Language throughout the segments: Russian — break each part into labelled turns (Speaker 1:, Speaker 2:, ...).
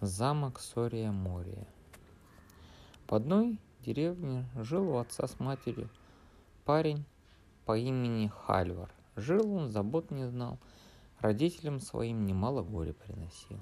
Speaker 1: Замок Сория Мория. В одной деревне жил у отца с матерью парень по имени Хальвар. Жил он, забот не знал, родителям своим немало горя приносил.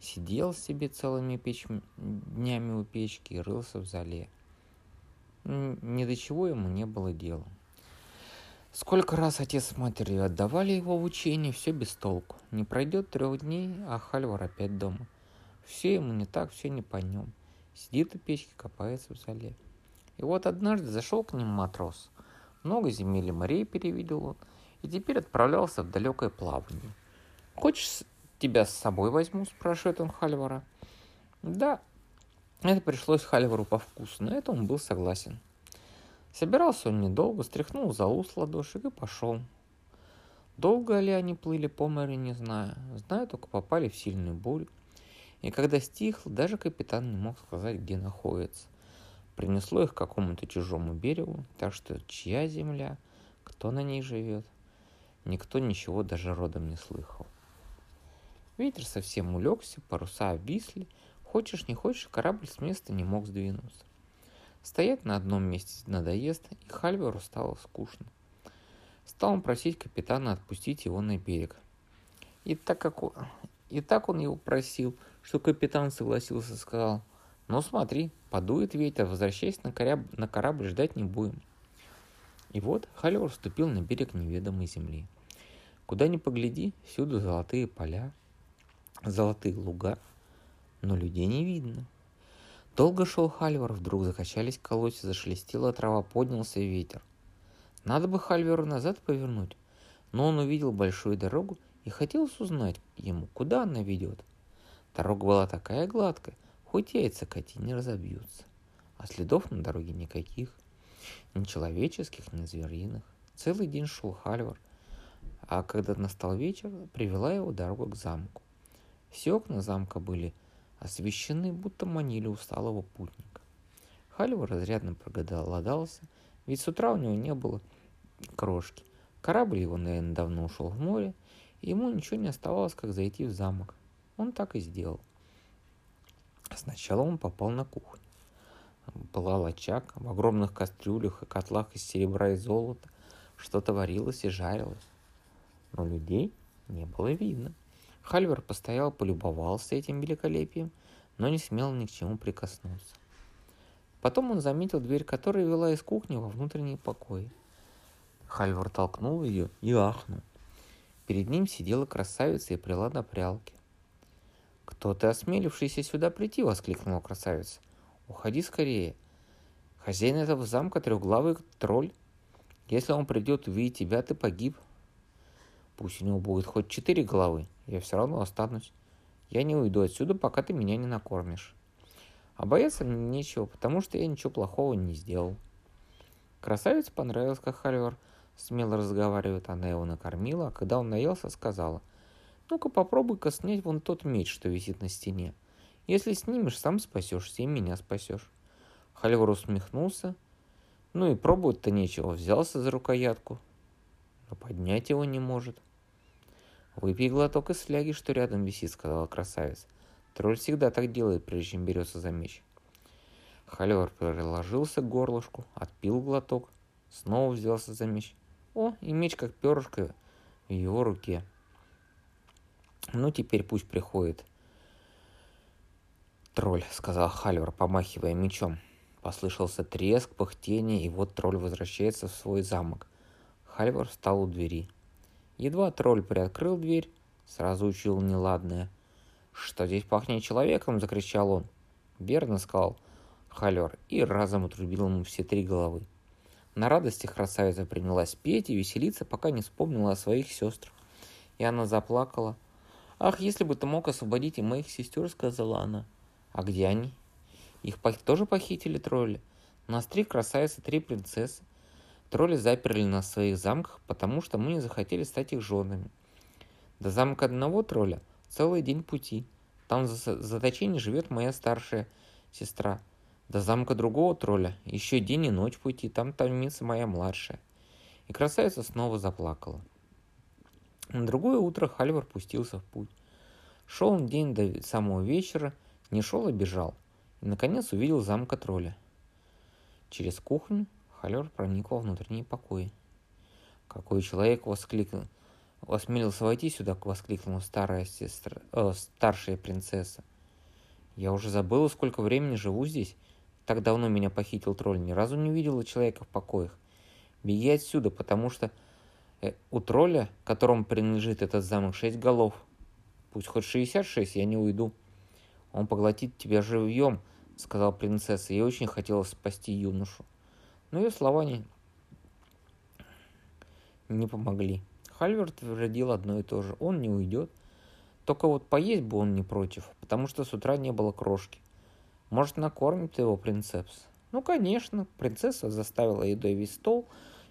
Speaker 1: Сидел себе целыми печ... днями у печки и рылся в зале. Ни до чего ему не было дела. Сколько раз отец с матерью отдавали его в учение, все без толку. Не пройдет трех дней, а Хальвар опять дома. Все ему не так, все не по нем. Сидит у печки, копается в зале. И вот однажды зашел к ним матрос. Много земель и морей перевидел он, и теперь отправлялся в далекое плавание. «Хочешь, тебя с собой возьму?» – спрашивает он Хальвара. «Да». Это пришлось Хальвару по вкусу, но это он был согласен. Собирался он недолго, стряхнул залу с ладошек и пошел. Долго ли они плыли по морю, не знаю. Знаю, только попали в сильную бурю. И когда стихло, даже капитан не мог сказать, где находится. Принесло их к какому-то чужому берегу, так что чья земля, кто на ней живет, никто ничего даже родом не слыхал. Ветер совсем улегся, паруса обвисли, хочешь не хочешь, корабль с места не мог сдвинуться. Стоять на одном месте надоест, и Хальверу стало скучно. Стал он просить капитана отпустить его на берег. И так, как и так он его просил, что капитан согласился, сказал, ну смотри, подует ветер, возвращайся на корабль, на корабль, ждать не будем. И вот Халивар вступил на берег неведомой земли. Куда ни погляди, всюду золотые поля, золотые луга, но людей не видно. Долго шел Хальвар, вдруг закачались колодцы, зашелестела трава, поднялся ветер. Надо бы Хальверу назад повернуть, но он увидел большую дорогу и хотелось узнать ему, куда она ведет – Дорога была такая гладкая, хоть яйца коти не разобьются. А следов на дороге никаких. Ни человеческих, ни звериных. Целый день шел Хальвар, а когда настал вечер, привела его дорога к замку. Все окна замка были освещены, будто манили усталого путника. Хальвар разрядно проголодался, ведь с утра у него не было крошки. Корабль его, наверное, давно ушел в море, ему ничего не оставалось, как зайти в замок. Он так и сделал. Сначала он попал на кухню. Пылал очаг, в огромных кастрюлях и котлах из серебра и золота что-то варилось и жарилось. Но людей не было видно. Хальвер постоял, полюбовался этим великолепием, но не смел ни к чему прикоснуться. Потом он заметил дверь, которая вела из кухни во внутренний покой. Хальвар толкнул ее и ахнул. Перед ним сидела красавица и прила на прялке. «Кто ты, осмелившийся сюда прийти?» — воскликнула красавица. «Уходи скорее. Хозяин этого замка — трехглавый тролль. Если он придет увидеть тебя, ты погиб. Пусть у него будет хоть четыре головы, я все равно останусь. Я не уйду отсюда, пока ты меня не накормишь. А бояться мне нечего, потому что я ничего плохого не сделал». Красавице понравилось, как Хальвар смело разговаривает. Она его накормила, а когда он наелся, сказала — ну-ка попробуй-ка снять вон тот меч, что висит на стене. Если снимешь, сам спасешься и меня спасешь. Хальвар усмехнулся. Ну и пробовать-то нечего, взялся за рукоятку. Но поднять его не может. «Выпей глоток из фляги, что рядом висит», — сказала красавица. Тролль всегда так делает, прежде чем берется за меч. Хальвар приложился к горлышку, отпил глоток, снова взялся за меч. О, и меч как перышко в его руке. Ну, теперь пусть приходит. Тролль, сказал Хальвар, помахивая мечом. Послышался треск, пыхтение, и вот тролль возвращается в свой замок. Хальвар встал у двери. Едва тролль приоткрыл дверь, сразу учил неладное. «Что здесь пахнет человеком?» – закричал он. «Верно», – сказал Хальвар, и разом отрубил ему все три головы. На радости красавица принялась петь и веселиться, пока не вспомнила о своих сестрах. И она заплакала, «Ах, если бы ты мог освободить и моих сестер», — сказала она. «А где они?» «Их тоже похитили тролли. Нас три красавицы, три принцессы. Тролли заперли нас в своих замках, потому что мы не захотели стать их женами. До замка одного тролля целый день пути. Там за заточение живет моя старшая сестра. До замка другого тролля еще день и ночь пути, там томится моя младшая. И красавица снова заплакала. На другое утро Хальвар пустился в путь. Шел он день до самого вечера, не шел, а бежал. И, наконец, увидел замка тролля. Через кухню Халер проник во внутренние покои. Какой человек воскликнул, осмелился войти сюда, воскликнула старая сестра, э, старшая принцесса. Я уже забыла, сколько времени живу здесь. Так давно меня похитил тролль, ни разу не видела человека в покоях. Беги отсюда, потому что э, у тролля, которому принадлежит этот замок, шесть голов. Пусть хоть шестьдесят шесть, я не уйду. Он поглотит тебя живьем, сказала принцесса, и очень хотела спасти юношу. Но ее слова не, не помогли. Хальверт твердил одно и то же. Он не уйдет. Только вот поесть бы он не против, потому что с утра не было крошки. Может, накормит его принцесс? Ну, конечно, принцесса заставила едой весь стол,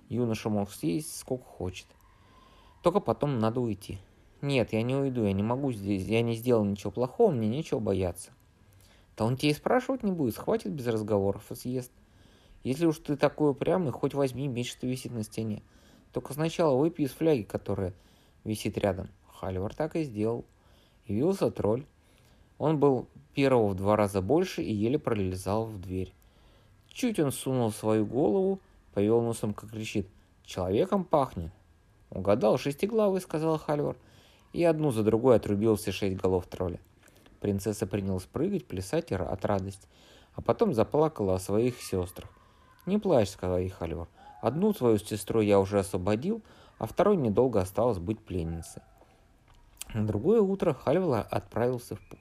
Speaker 1: юноша мог съесть сколько хочет. Только потом надо уйти. Нет, я не уйду, я не могу здесь, я не сделал ничего плохого, мне нечего бояться. Да он тебе и спрашивать не будет, схватит без разговоров и съест. Если уж ты такой упрямый, хоть возьми меч, что висит на стене. Только сначала выпей из фляги, которая висит рядом. Халивар так и сделал. Явился тролль. Он был первого в два раза больше и еле пролезал в дверь. Чуть он сунул свою голову, повел носом, как кричит. «Человеком пахнет!» «Угадал, шестиглавый», — сказал Хальвар, и одну за другой отрубил все шесть голов тролля. Принцесса принялась прыгать, плясать от радости, а потом заплакала о своих сестрах. «Не плачь», — сказал ей Хальвар. «Одну свою сестру я уже освободил, а второй недолго осталось быть пленницей». На другое утро Хальвар отправился в путь.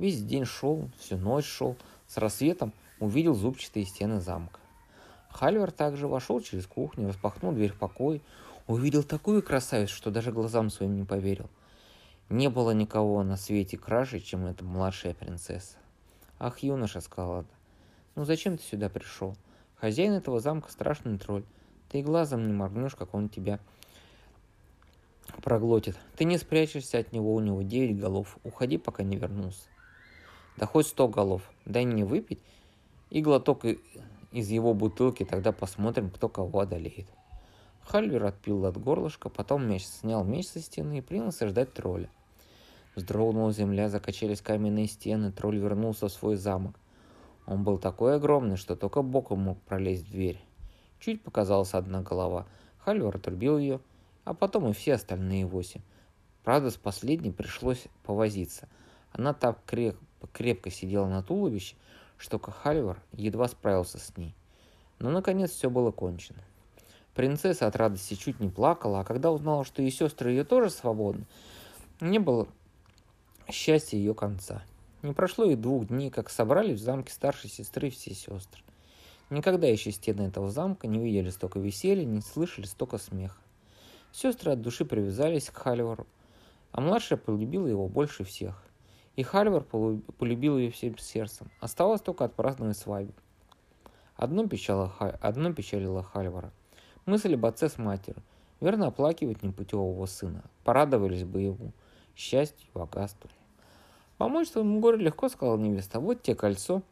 Speaker 1: Весь день шел, всю ночь шел, с рассветом увидел зубчатые стены замка. Хальвар также вошел через кухню, распахнул дверь в покой, увидел такую красавицу, что даже глазам своим не поверил. Не было никого на свете краше, чем эта младшая принцесса. «Ах, юноша», — сказала она, — «ну зачем ты сюда пришел? Хозяин этого замка страшный тролль. Ты и глазом не моргнешь, как он тебя проглотит. Ты не спрячешься от него, у него девять голов. Уходи, пока не вернулся. Да хоть сто голов. Дай мне выпить и глоток из его бутылки, тогда посмотрим, кто кого одолеет. Хальвер отпил от горлышка, потом меч снял меч со стены и принялся ждать тролля. Вздрогнула земля, закачались каменные стены, тролль вернулся в свой замок. Он был такой огромный, что только боком мог пролезть в дверь. Чуть показалась одна голова. Хальвар отрубил ее, а потом и все остальные восемь. Правда, с последней пришлось повозиться. Она так креп крепко сидела на туловище, что Хальвар едва справился с ней. Но, наконец, все было кончено. Принцесса от радости чуть не плакала, а когда узнала, что ее сестры ее тоже свободны, не было счастья ее конца. Не прошло и двух дней, как собрались в замке старшей сестры все сестры. Никогда еще стены этого замка не видели столько веселья, не слышали столько смеха. Сестры от души привязались к Хальвару, а младшая полюбила его больше всех. И Хальвар полюбил ее всем сердцем. Оставалось только отпраздновать свадьбу. Одно печалило, одно печалило Хальвара. Мысль об отце с матерью. Верно оплакивать непутевого сына. Порадовались бы ему счастью и богатству. «Помочь твоему горю легко», — сказала невеста. «Вот тебе кольцо.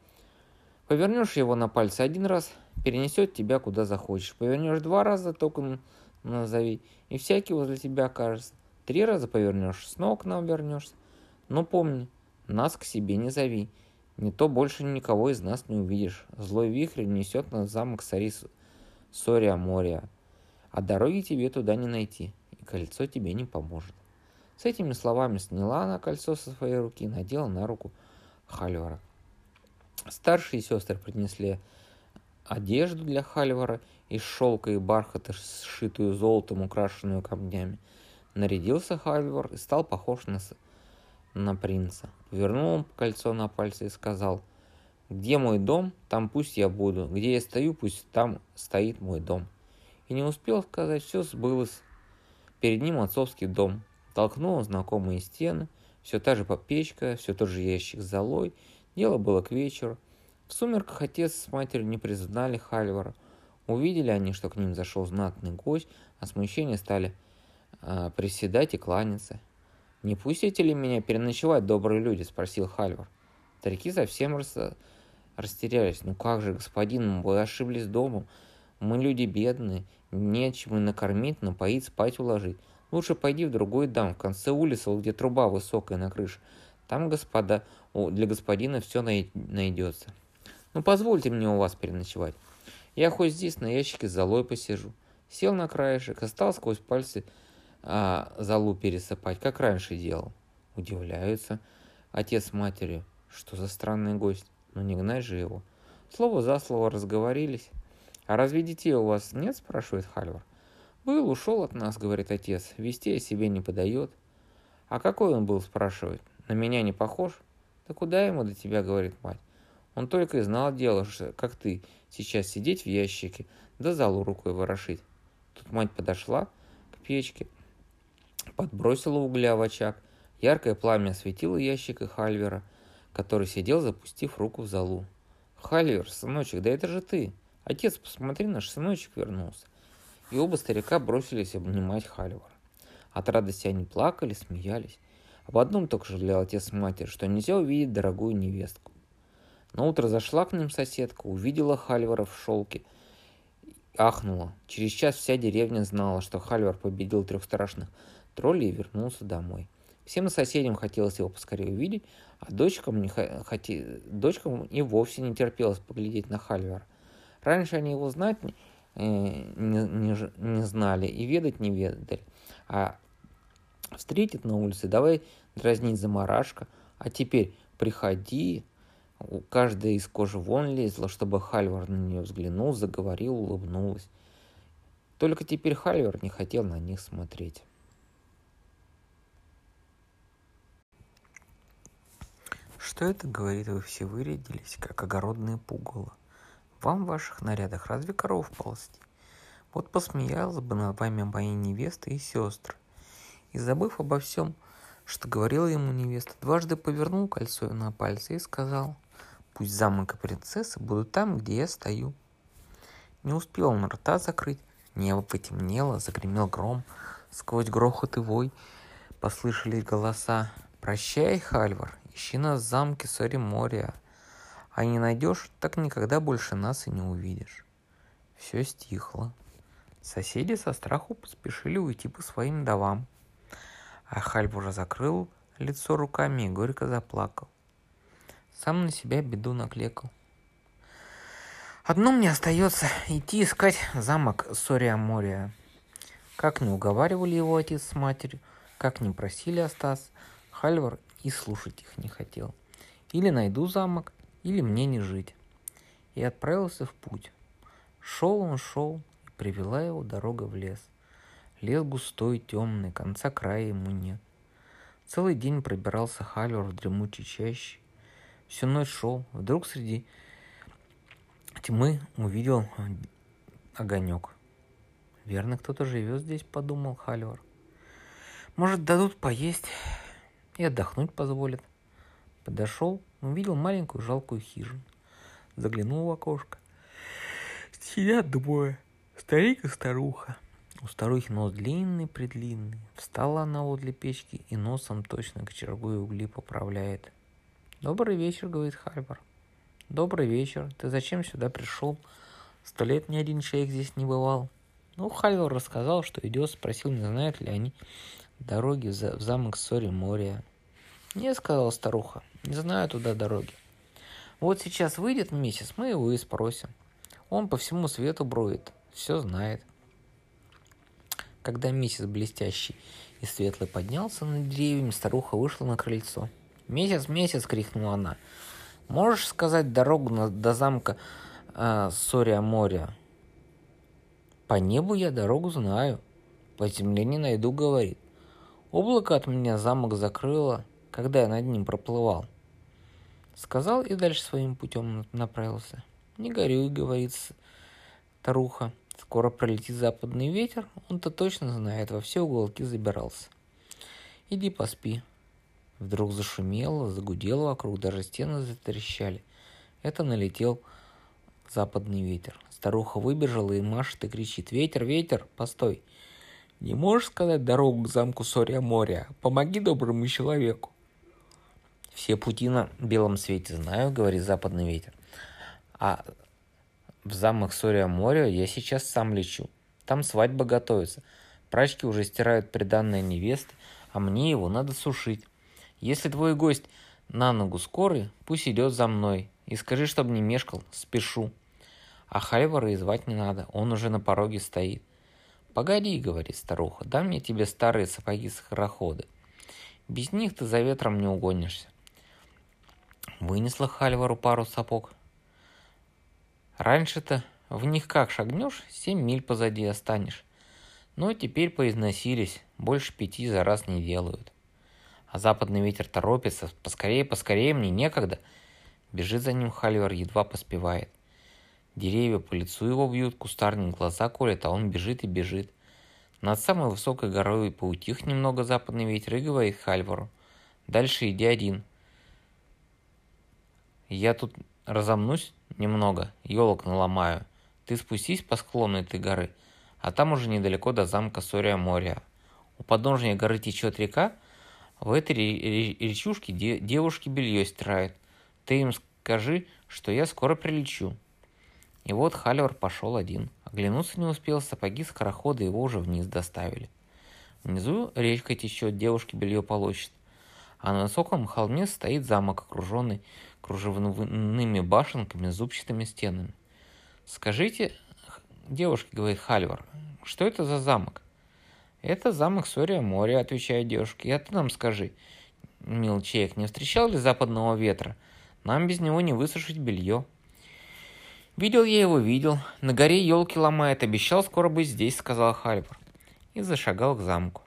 Speaker 1: Повернешь его на пальце один раз, перенесет тебя куда захочешь. Повернешь два раза, только назови, и всякий возле тебя окажется. Три раза повернешь, снова к нам вернешься. Но помни, нас к себе не зови. Не то больше никого из нас не увидишь. Злой вихрь несет на замок Сарис Сория Мория. А дороги тебе туда не найти, и кольцо тебе не поможет. С этими словами сняла она кольцо со своей руки и надела на руку Хальвара. Старшие сестры принесли одежду для Хальвара из шелка и бархата, сшитую золотом, украшенную камнями. Нарядился Хальвар и стал похож на, на принца. Повернул кольцо на пальце и сказал, «Где мой дом, там пусть я буду. Где я стою, пусть там стоит мой дом». И не успел сказать, все сбылось. Перед ним отцовский дом, Толкнула знакомые стены, все та же попечка, все тот же ящик с золой. Дело было к вечеру. В сумерках отец с матерью не признали Хальвара. Увидели они, что к ним зашел знатный гость, а смущение стали э, приседать и кланяться. «Не пустите ли меня переночевать, добрые люди?» – спросил Хальвар. Старики совсем рас... растерялись. «Ну как же, господин, вы ошиблись домом. Мы люди бедные, нечем и накормить, напоить, спать уложить. Лучше пойди в другой дом, в конце улицы, где труба высокая на крыше. Там, господа, для господина все найдется. Ну, позвольте мне у вас переночевать. Я хоть здесь на ящике с золой посижу. Сел на краешек и стал сквозь пальцы а, золу пересыпать, как раньше делал. Удивляются отец с матерью. Что за странный гость? Ну не гнай же его. Слово за слово разговорились. А разве детей у вас нет, спрашивает Хальвар. Был, ушел от нас, говорит отец. Вести о себе не подает. А какой он был, спрашивает. На меня не похож? Да куда ему до тебя, говорит мать. Он только и знал дело, что, как ты, сейчас сидеть в ящике, да залу рукой ворошить. Тут мать подошла к печке, подбросила угля в очаг. Яркое пламя осветило ящик и Хальвера, который сидел, запустив руку в залу. «Хальвер, сыночек, да это же ты! Отец, посмотри, наш сыночек вернулся!» И оба старика бросились обнимать Хальвара. От радости они плакали, смеялись. Об одном только жалел отец и матерь, что нельзя увидеть дорогую невестку. На утро зашла к ним соседка, увидела Хальвара в шелке – ахнула. Через час вся деревня знала, что Хальвар победил трех страшных троллей и вернулся домой. Всем соседям хотелось его поскорее увидеть, а дочкам, не хоти... дочкам и вовсе не терпелось поглядеть на Хальвара. Раньше они его знать не, э, не, не, не знали и ведать не ведали, а встретит на улице, давай дразнить заморашка, а теперь приходи, у каждой из кожи вон лезла, чтобы Хальвар на нее взглянул, заговорил, улыбнулась. Только теперь Хальвар не хотел на них смотреть. Что это, говорит, вы все вырядились, как огородные пугало? Вам в ваших нарядах разве коров ползти? Вот посмеялась бы над вами мои невесты и сестры. И забыв обо всем, что говорила ему невеста, дважды повернул кольцо на пальце и сказал – Пусть замок и принцессы будут там, где я стою. Не успел он рта закрыть, небо потемнело, загремел гром. Сквозь грохот и вой послышались голоса. «Прощай, Хальвар, ищи нас в замке Сори Мория. А не найдешь, так никогда больше нас и не увидишь». Все стихло. Соседи со страху поспешили уйти по своим домам. А Хальвар закрыл лицо руками и горько заплакал. Сам на себя беду накликал. Одно мне остается идти искать замок Сория Мория. Как не уговаривали его отец с матерью, как не просили остаться, Хальвар и слушать их не хотел. Или найду замок, или мне не жить. И отправился в путь. Шел он, шел, и привела его дорога в лес. Лес густой, темный, конца края ему нет. Целый день пробирался Хальвар в дремучей чаще, Всю ночь шел. Вдруг среди тьмы увидел огонек. Верно, кто-то живет здесь, подумал Хальвар. Может, дадут поесть и отдохнуть позволят. Подошел, увидел маленькую жалкую хижину. Заглянул в окошко. Сидят двое, старик и старуха. У старухи нос длинный-предлинный. Встала она возле печки и носом точно кочергой угли поправляет. «Добрый вечер», — говорит Хальвар. «Добрый вечер. Ты зачем сюда пришел? Сто лет ни один человек здесь не бывал». Ну, Хальвар рассказал, что идет, спросил, не знают ли они дороги в замок Сори Мория. «Не», — сказала старуха, — «не знаю туда дороги». «Вот сейчас выйдет месяц, мы его и спросим. Он по всему свету броет, все знает». Когда месяц блестящий и светлый поднялся над деревьями, старуха вышла на крыльцо — «Месяц, месяц!» — крикнула она. «Можешь сказать дорогу на, до замка э, Сория-моря?» «По небу я дорогу знаю, по земле не найду», — говорит. «Облако от меня замок закрыло, когда я над ним проплывал». Сказал и дальше своим путем направился. «Не горюй», — говорит старуха. «Скоро пролетит западный ветер, он-то точно знает, во все уголки забирался. Иди поспи, Вдруг зашумело, загудело вокруг, даже стены затрещали. Это налетел западный ветер. Старуха выбежала и машет и кричит. «Ветер, ветер, постой! Не можешь сказать дорогу к замку Сория-Моря? Помоги доброму человеку!» «Все пути на белом свете знаю», — говорит западный ветер. «А в замок Сория-Моря я сейчас сам лечу. Там свадьба готовится. Прачки уже стирают приданное невесты, а мне его надо сушить. Если твой гость на ногу скорый, пусть идет за мной. И скажи, чтобы не мешкал, спешу. А Хальвара и звать не надо, он уже на пороге стоит. «Погоди», — говорит старуха, — «дай мне тебе старые сапоги скороходы. Без них ты за ветром не угонишься». Вынесла Хальвару пару сапог. Раньше-то в них как шагнешь, семь миль позади останешь. Но теперь поизносились, больше пяти за раз не делают. А западный ветер торопится, поскорее, поскорее, мне некогда. Бежит за ним Хальвар, едва поспевает. Деревья по лицу его бьют, кустарник глаза колет, а он бежит и бежит. Над самой высокой горой поутих немного западный ветер и говорит Хальвару. Дальше иди один. Я тут разомнусь немного, елок наломаю. Ты спустись по склону этой горы, а там уже недалеко до замка Сория-Моря. У подножия горы течет река, в этой речушке девушки белье стирают. Ты им скажи, что я скоро прилечу. И вот Халивар пошел один. Оглянуться не успел, сапоги скорохода его уже вниз доставили. Внизу речка течет, девушки белье полощет. А на высоком холме стоит замок, окруженный кружевными башенками, зубчатыми стенами. «Скажите, девушке, — говорит Хальвар, — что это за замок?» «Это замок Сория моря», — отвечает девушка. «И ты нам скажи, мил человек, не встречал ли западного ветра? Нам без него не высушить белье». «Видел я его, видел. На горе елки ломает. Обещал скоро быть здесь», — сказал Хальвар. И зашагал к замку.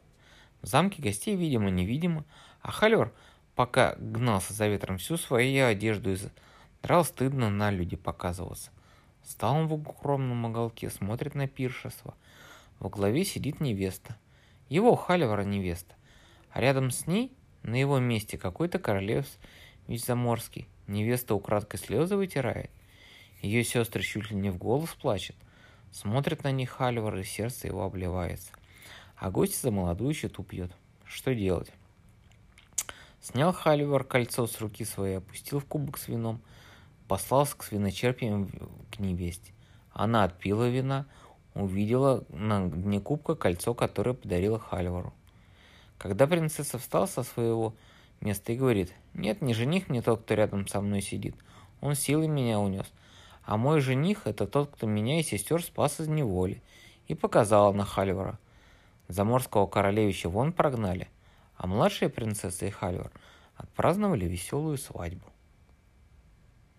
Speaker 1: В замке гостей, видимо-невидимо, а Хальвар, пока гнался за ветром всю свою одежду и драл стыдно на люди показываться. Стал он в укромном уголке, смотрит на пиршество. В главе сидит невеста. Его Халивара невеста. А рядом с ней, на его месте, какой-то королев заморский. Невеста украдкой слезы вытирает. Ее сестры чуть ли не в голос плачут. Смотрят на них Халивар, и сердце его обливается. А гость за молодую щиту пьет. Что делать? Снял Халивар кольцо с руки своей, опустил в кубок с вином, послал с свиночерпием к невесте. Она отпила вина, увидела на дне кубка кольцо, которое подарила Халивару. Когда принцесса встала со своего места и говорит, «Нет, не жених мне тот, кто рядом со мной сидит. Он силой меня унес. А мой жених – это тот, кто меня и сестер спас из неволи». И показала на Халивара. Заморского королевича вон прогнали – а младшая принцесса и Хальвар отпраздновали веселую свадьбу.